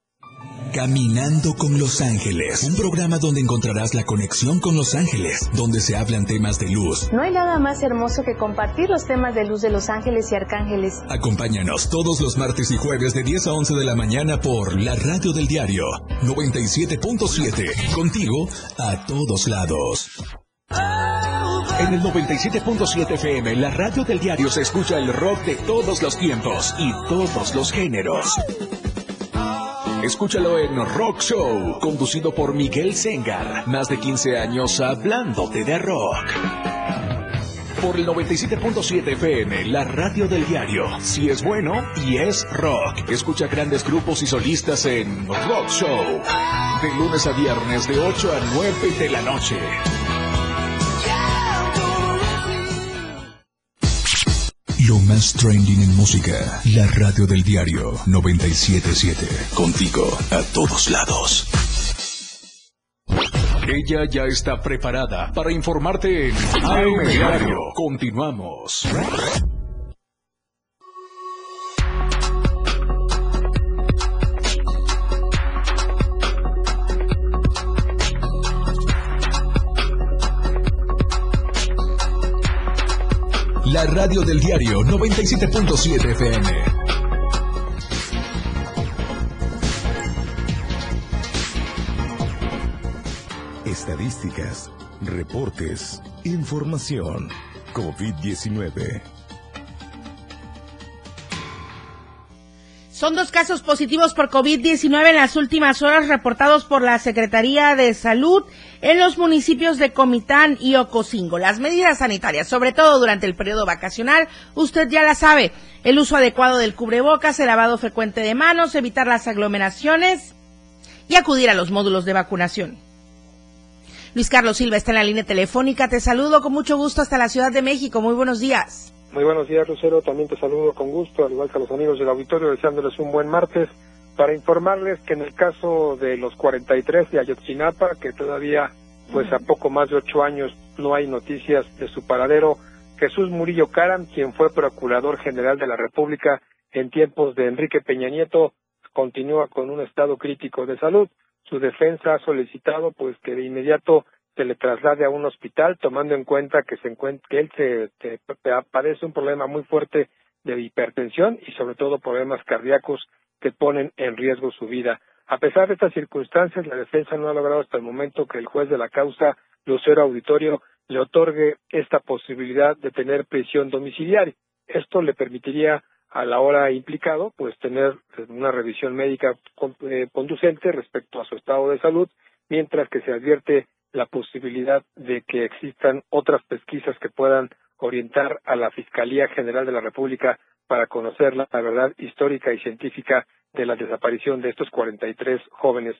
Caminando con Los Ángeles, un programa donde encontrarás la conexión con Los Ángeles, donde se hablan temas de luz. No hay nada más hermoso que compartir los temas de luz de los ángeles y arcángeles. Acompáñanos todos los martes y jueves de 10 a 11 de la mañana por la radio del diario 97.7, contigo a todos lados. En el 97.7 FM, la radio del diario se escucha el rock de todos los tiempos y todos los géneros. Escúchalo en Rock Show, conducido por Miguel Sengar. Más de 15 años hablándote de rock. Por el 97.7 FM, la radio del diario. Si es bueno y es rock. Escucha grandes grupos y solistas en Rock Show. De lunes a viernes, de 8 a 9 de la noche. Lo más trending en música. La radio del diario 977. Contigo a todos lados. Ella ya está preparada para informarte en AM Diario. Continuamos. Radio del diario 97.7 FM. Estadísticas, reportes, información. COVID-19. Son dos casos positivos por COVID-19 en las últimas horas reportados por la Secretaría de Salud en los municipios de Comitán y Ocosingo. Las medidas sanitarias, sobre todo durante el periodo vacacional, usted ya la sabe. El uso adecuado del cubrebocas, el lavado frecuente de manos, evitar las aglomeraciones y acudir a los módulos de vacunación. Luis Carlos Silva está en la línea telefónica. Te saludo con mucho gusto hasta la Ciudad de México. Muy buenos días. Muy buenos días, Lucero. También te saludo con gusto, al igual que a los amigos del auditorio, deseándoles un buen martes. Para informarles que en el caso de los 43 de Ayotzinapa, que todavía, pues a poco más de ocho años, no hay noticias de su paradero, Jesús Murillo Caram, quien fue Procurador General de la República en tiempos de Enrique Peña Nieto, continúa con un estado crítico de salud. Su defensa ha solicitado, pues, que de inmediato se le traslade a un hospital, tomando en cuenta que, se encuentra, que él se, se, padece un problema muy fuerte de hipertensión y sobre todo problemas cardíacos que ponen en riesgo su vida. A pesar de estas circunstancias, la defensa no ha logrado hasta el momento que el juez de la causa, Lucero Auditorio, le otorgue esta posibilidad de tener prisión domiciliaria. Esto le permitiría a la hora implicado, pues tener una revisión médica eh, conducente respecto a su estado de salud, mientras que se advierte la posibilidad de que existan otras pesquisas que puedan orientar a la Fiscalía General de la República para conocer la, verdad histórica y científica de la desaparición de estos 43 jóvenes.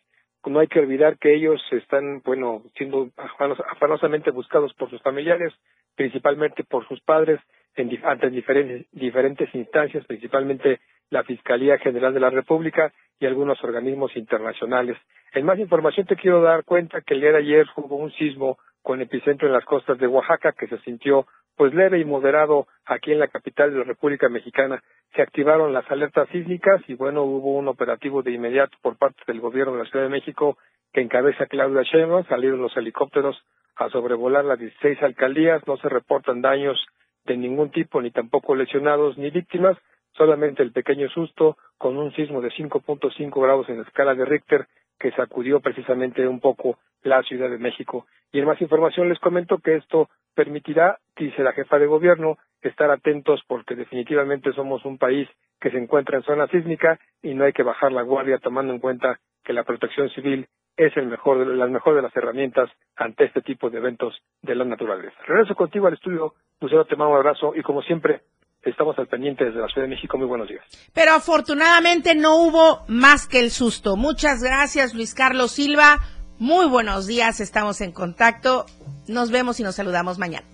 No hay que olvidar que ellos están, bueno, siendo afanosamente buscados por sus familiares, principalmente por sus padres, en, ante diferentes, diferentes instancias, principalmente la Fiscalía General de la República y algunos organismos internacionales. En más información te quiero dar cuenta que el día de ayer hubo un sismo con epicentro en las costas de Oaxaca que se sintió pues leve y moderado aquí en la capital de la República Mexicana. Se activaron las alertas sísmicas y bueno, hubo un operativo de inmediato por parte del gobierno de la Ciudad de México que encabeza Claudia Sheinbaum, salieron los helicópteros a sobrevolar las 16 alcaldías, no se reportan daños de ningún tipo, ni tampoco lesionados ni víctimas, solamente el pequeño susto con un sismo de 5.5 grados en la escala de Richter que sacudió precisamente un poco la Ciudad de México. Y en más información les comento que esto permitirá, dice la jefa de gobierno, estar atentos porque definitivamente somos un país que se encuentra en zona sísmica y no hay que bajar la guardia tomando en cuenta que la protección civil es el mejor de, las mejor de las herramientas ante este tipo de eventos de la naturaleza. Regreso contigo al estudio, Lucero, te mando un abrazo y como siempre, estamos al pendiente desde la Ciudad de México. Muy buenos días. Pero afortunadamente no hubo más que el susto. Muchas gracias, Luis Carlos Silva. Muy buenos días, estamos en contacto. Nos vemos y nos saludamos mañana.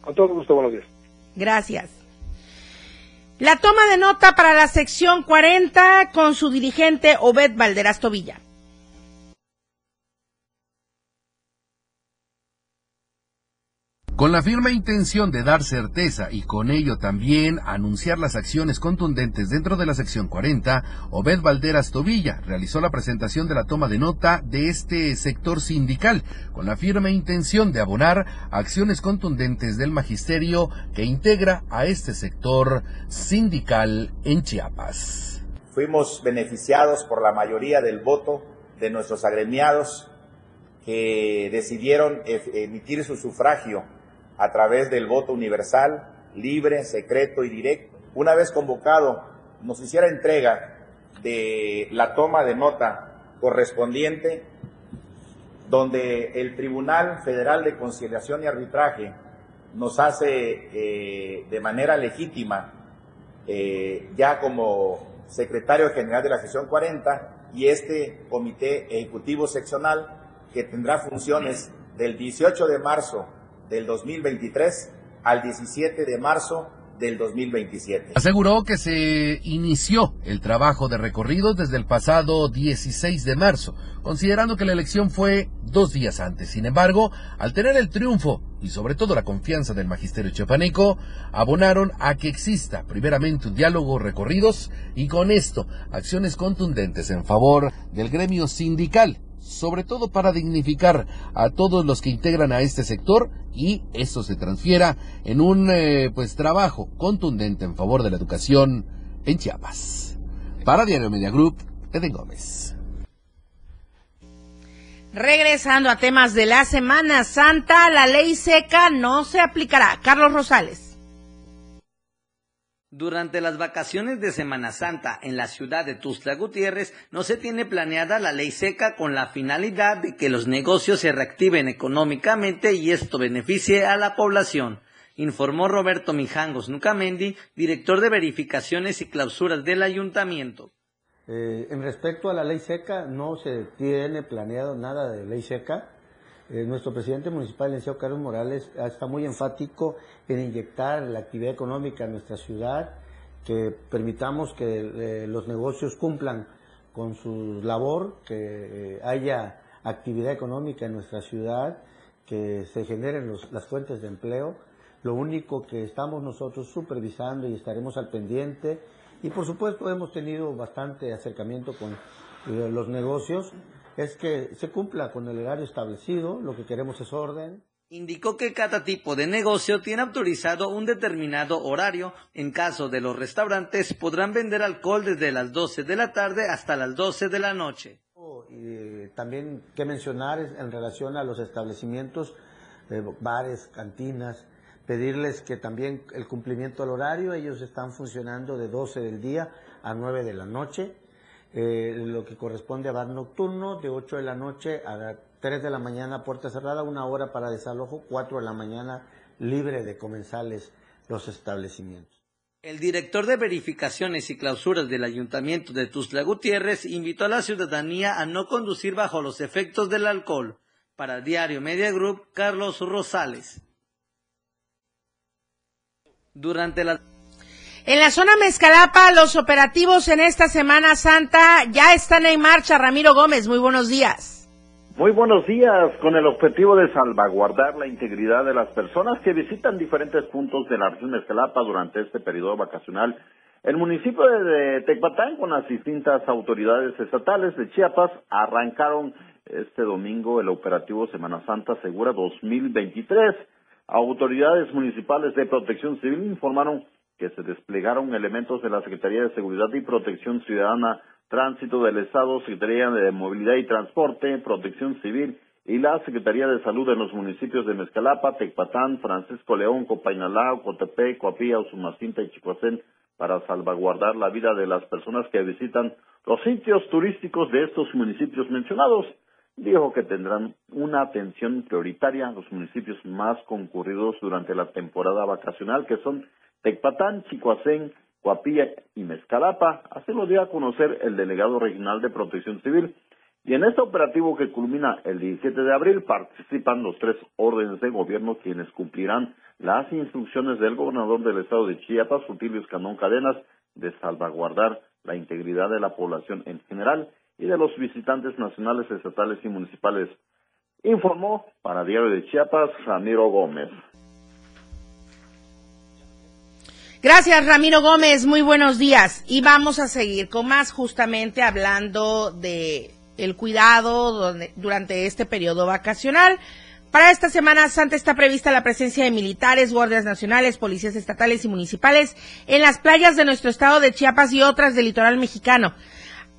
Con todo gusto, buenos días. Gracias. La toma de nota para la sección 40 con su dirigente Obed Valderas Tobilla. Con la firme intención de dar certeza y con ello también anunciar las acciones contundentes dentro de la sección 40, Obed Valderas Tobilla realizó la presentación de la toma de nota de este sector sindical, con la firme intención de abonar acciones contundentes del magisterio que integra a este sector sindical en Chiapas. Fuimos beneficiados por la mayoría del voto de nuestros agremiados que decidieron emitir su sufragio a través del voto universal, libre, secreto y directo. Una vez convocado, nos hiciera entrega de la toma de nota correspondiente, donde el Tribunal Federal de Conciliación y Arbitraje nos hace eh, de manera legítima, eh, ya como secretario general de la sesión 40, y este comité ejecutivo seccional que tendrá funciones del 18 de marzo del 2023 al 17 de marzo del 2027. Aseguró que se inició el trabajo de recorridos desde el pasado 16 de marzo, considerando que la elección fue dos días antes. Sin embargo, al tener el triunfo y sobre todo la confianza del magisterio chapaneco, abonaron a que exista primeramente un diálogo recorridos y con esto acciones contundentes en favor del gremio sindical sobre todo para dignificar a todos los que integran a este sector y eso se transfiera en un eh, pues trabajo contundente en favor de la educación en Chiapas. Para Diario Media Group, Eden Gómez. Regresando a temas de la Semana Santa, la ley seca no se aplicará. Carlos Rosales. Durante las vacaciones de Semana Santa en la ciudad de Tuzla Gutiérrez no se tiene planeada la ley seca con la finalidad de que los negocios se reactiven económicamente y esto beneficie a la población, informó Roberto Mijangos Nucamendi, director de verificaciones y clausuras del ayuntamiento. Eh, en respecto a la ley seca, no se tiene planeado nada de ley seca. Eh, nuestro presidente municipal, el Carlos Morales, está muy enfático en inyectar la actividad económica en nuestra ciudad, que permitamos que eh, los negocios cumplan con su labor, que eh, haya actividad económica en nuestra ciudad, que se generen las fuentes de empleo. Lo único que estamos nosotros supervisando y estaremos al pendiente, y por supuesto hemos tenido bastante acercamiento con los negocios, es que se cumpla con el horario establecido, lo que queremos es orden. Indicó que cada tipo de negocio tiene autorizado un determinado horario. En caso de los restaurantes, podrán vender alcohol desde las 12 de la tarde hasta las 12 de la noche. Y también que mencionar en relación a los establecimientos, eh, bares, cantinas, pedirles que también el cumplimiento del horario, ellos están funcionando de 12 del día a 9 de la noche eh, lo que corresponde a bar nocturno, de 8 de la noche a 3 de la mañana puerta cerrada, una hora para desalojo, 4 de la mañana libre de comensales los establecimientos. El director de verificaciones y clausuras del Ayuntamiento de Tuzla Gutiérrez invitó a la ciudadanía a no conducir bajo los efectos del alcohol. Para Diario Media Group, Carlos Rosales. Durante la en la zona Mezcalapa, los operativos en esta Semana Santa ya están en marcha. Ramiro Gómez, muy buenos días. Muy buenos días, con el objetivo de salvaguardar la integridad de las personas que visitan diferentes puntos de la región Mezcalapa durante este periodo vacacional. El municipio de Tecpatán, con las distintas autoridades estatales de Chiapas, arrancaron este domingo el operativo Semana Santa Segura 2023. Autoridades municipales de protección civil informaron que se desplegaron elementos de la Secretaría de Seguridad y Protección Ciudadana, Tránsito del Estado, Secretaría de Movilidad y Transporte, Protección Civil y la Secretaría de Salud en los municipios de Mezcalapa, Tecpatán, Francisco León, Copainalá, Cotepec, Coapía, Usumacinta y Chicoacén para salvaguardar la vida de las personas que visitan los sitios turísticos de estos municipios mencionados. Dijo que tendrán una atención prioritaria los municipios más concurridos durante la temporada vacacional, que son Tecpatán, Chicoacén, Coapilla y Mezcalapa, así lo dio a conocer el delegado regional de Protección Civil. Y en este operativo que culmina el 17 de abril participan los tres órdenes de gobierno quienes cumplirán las instrucciones del gobernador del estado de Chiapas, Rutilio Escandón Cadenas, de salvaguardar la integridad de la población en general y de los visitantes nacionales, estatales y municipales. Informó para Diario de Chiapas Ramiro Gómez. Gracias, Ramiro Gómez. Muy buenos días. Y vamos a seguir con más justamente hablando de el cuidado durante este periodo vacacional. Para esta Semana Santa está prevista la presencia de militares, guardias nacionales, policías estatales y municipales en las playas de nuestro estado de Chiapas y otras del litoral mexicano.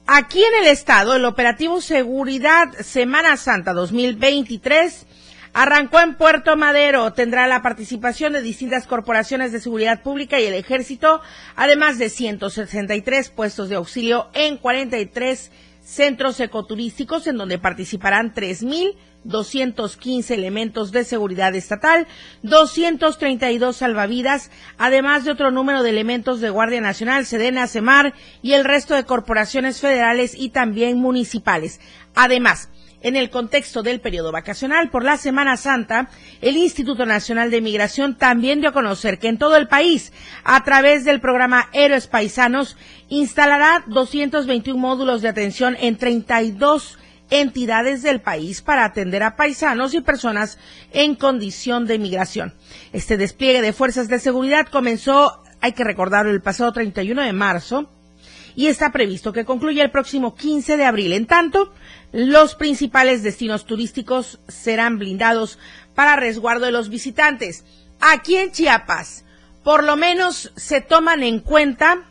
Aquí en el estado, el operativo Seguridad Semana Santa 2023 Arrancó en Puerto Madero, tendrá la participación de distintas corporaciones de seguridad pública y el ejército, además de 163 puestos de auxilio en 43 centros ecoturísticos en donde participarán 3.215 elementos de seguridad estatal, 232 salvavidas, además de otro número de elementos de Guardia Nacional, Sedena, Semar y el resto de corporaciones federales y también municipales. Además, en el contexto del periodo vacacional por la Semana Santa, el Instituto Nacional de Migración también dio a conocer que en todo el país, a través del programa Héroes Paisanos, instalará 221 módulos de atención en 32 entidades del país para atender a paisanos y personas en condición de migración. Este despliegue de fuerzas de seguridad comenzó, hay que recordarlo, el pasado 31 de marzo y está previsto que concluya el próximo 15 de abril. En tanto, los principales destinos turísticos serán blindados para resguardo de los visitantes. Aquí en Chiapas, por lo menos se toman en cuenta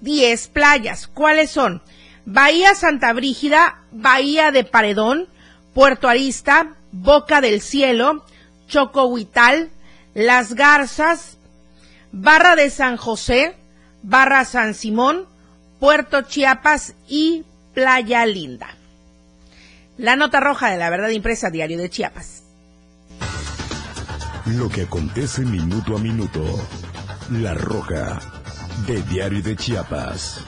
10 playas. ¿Cuáles son? Bahía Santa Brígida, Bahía de Paredón, Puerto Arista, Boca del Cielo, Chocohuital, Las Garzas, Barra de San José, Barra San Simón, Puerto Chiapas y Playa Linda. La nota roja de la verdad impresa diario de Chiapas. Lo que acontece minuto a minuto. La roja de diario de Chiapas.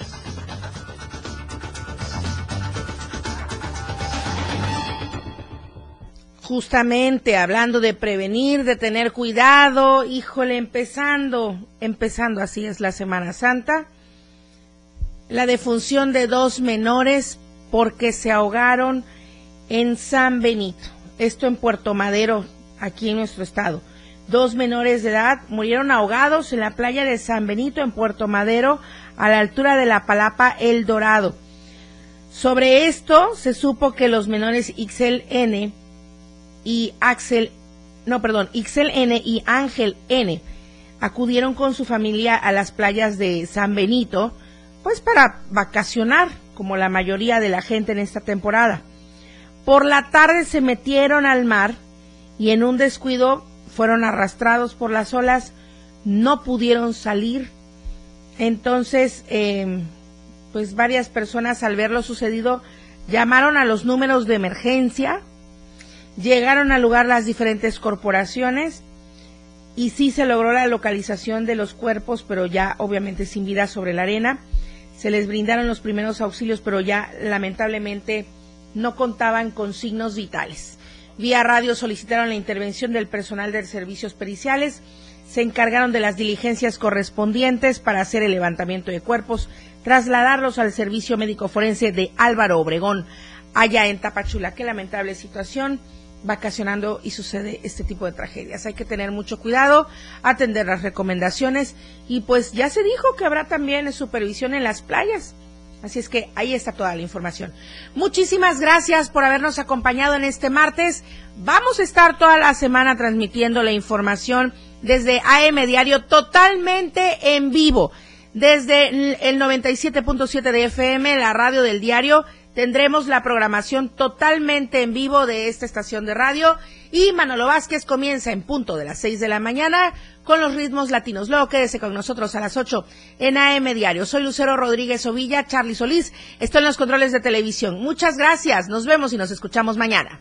Justamente hablando de prevenir, de tener cuidado, híjole, empezando, empezando así es la Semana Santa la defunción de dos menores porque se ahogaron en San Benito. Esto en Puerto Madero, aquí en nuestro estado. Dos menores de edad murieron ahogados en la playa de San Benito, en Puerto Madero, a la altura de la Palapa El Dorado. Sobre esto se supo que los menores Ixel N y Axel, no, perdón, Ixel N y Ángel N acudieron con su familia a las playas de San Benito, pues para vacacionar, como la mayoría de la gente en esta temporada. Por la tarde se metieron al mar y en un descuido fueron arrastrados por las olas, no pudieron salir. Entonces, em, pues varias personas al ver lo sucedido llamaron a los números de emergencia, llegaron al lugar las diferentes corporaciones y sí se logró la localización de los cuerpos, pero ya obviamente sin vida sobre la arena se les brindaron los primeros auxilios, pero ya lamentablemente no contaban con signos vitales. Vía radio solicitaron la intervención del personal de servicios periciales, se encargaron de las diligencias correspondientes para hacer el levantamiento de cuerpos, trasladarlos al servicio médico forense de Álvaro Obregón, allá en Tapachula. Qué lamentable situación vacacionando y sucede este tipo de tragedias. Hay que tener mucho cuidado, atender las recomendaciones y pues ya se dijo que habrá también supervisión en las playas. Así es que ahí está toda la información. Muchísimas gracias por habernos acompañado en este martes. Vamos a estar toda la semana transmitiendo la información desde AM Diario totalmente en vivo. Desde el 97.7 de FM, la radio del diario tendremos la programación totalmente en vivo de esta estación de radio y Manolo Vázquez comienza en punto de las seis de la mañana con los ritmos latinos. Luego quédese con nosotros a las ocho en AM Diario. Soy Lucero Rodríguez Ovilla, Charlie Solís, estoy en los controles de televisión. Muchas gracias, nos vemos y nos escuchamos mañana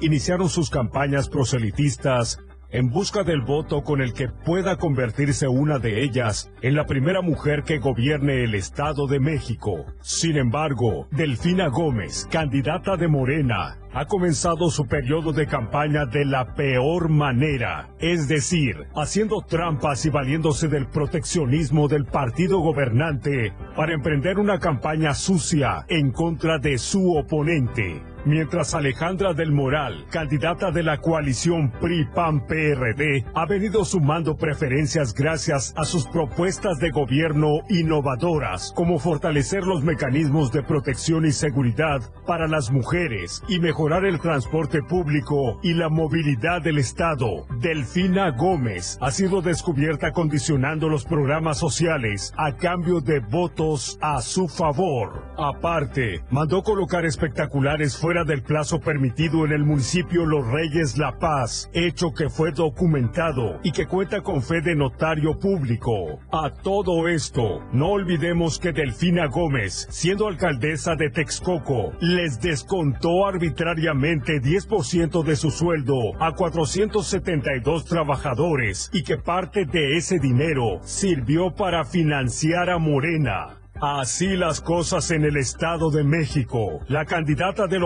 iniciaron sus campañas proselitistas en busca del voto con el que pueda convertirse una de ellas en la primera mujer que gobierne el Estado de México. Sin embargo, Delfina Gómez, candidata de Morena, ha comenzado su periodo de campaña de la peor manera, es decir, haciendo trampas y valiéndose del proteccionismo del partido gobernante para emprender una campaña sucia en contra de su oponente. Mientras Alejandra del Moral, candidata de la coalición PRI-PAN-PRD, ha venido sumando preferencias gracias a sus propuestas de gobierno innovadoras, como fortalecer los mecanismos de protección y seguridad para las mujeres y mejorar el transporte público y la movilidad del Estado. Delfina Gómez ha sido descubierta condicionando los programas sociales a cambio de votos a su favor. Aparte, mandó colocar espectaculares fuera del plazo permitido en el municipio Los Reyes La Paz, hecho que fue documentado y que cuenta con fe de notario público. A todo esto, no olvidemos que Delfina Gómez, siendo alcaldesa de Texcoco, les descontó arbitrariamente 10% de su sueldo a 472 trabajadores y que parte de ese dinero sirvió para financiar a Morena. Así las cosas en el Estado de México. La candidata de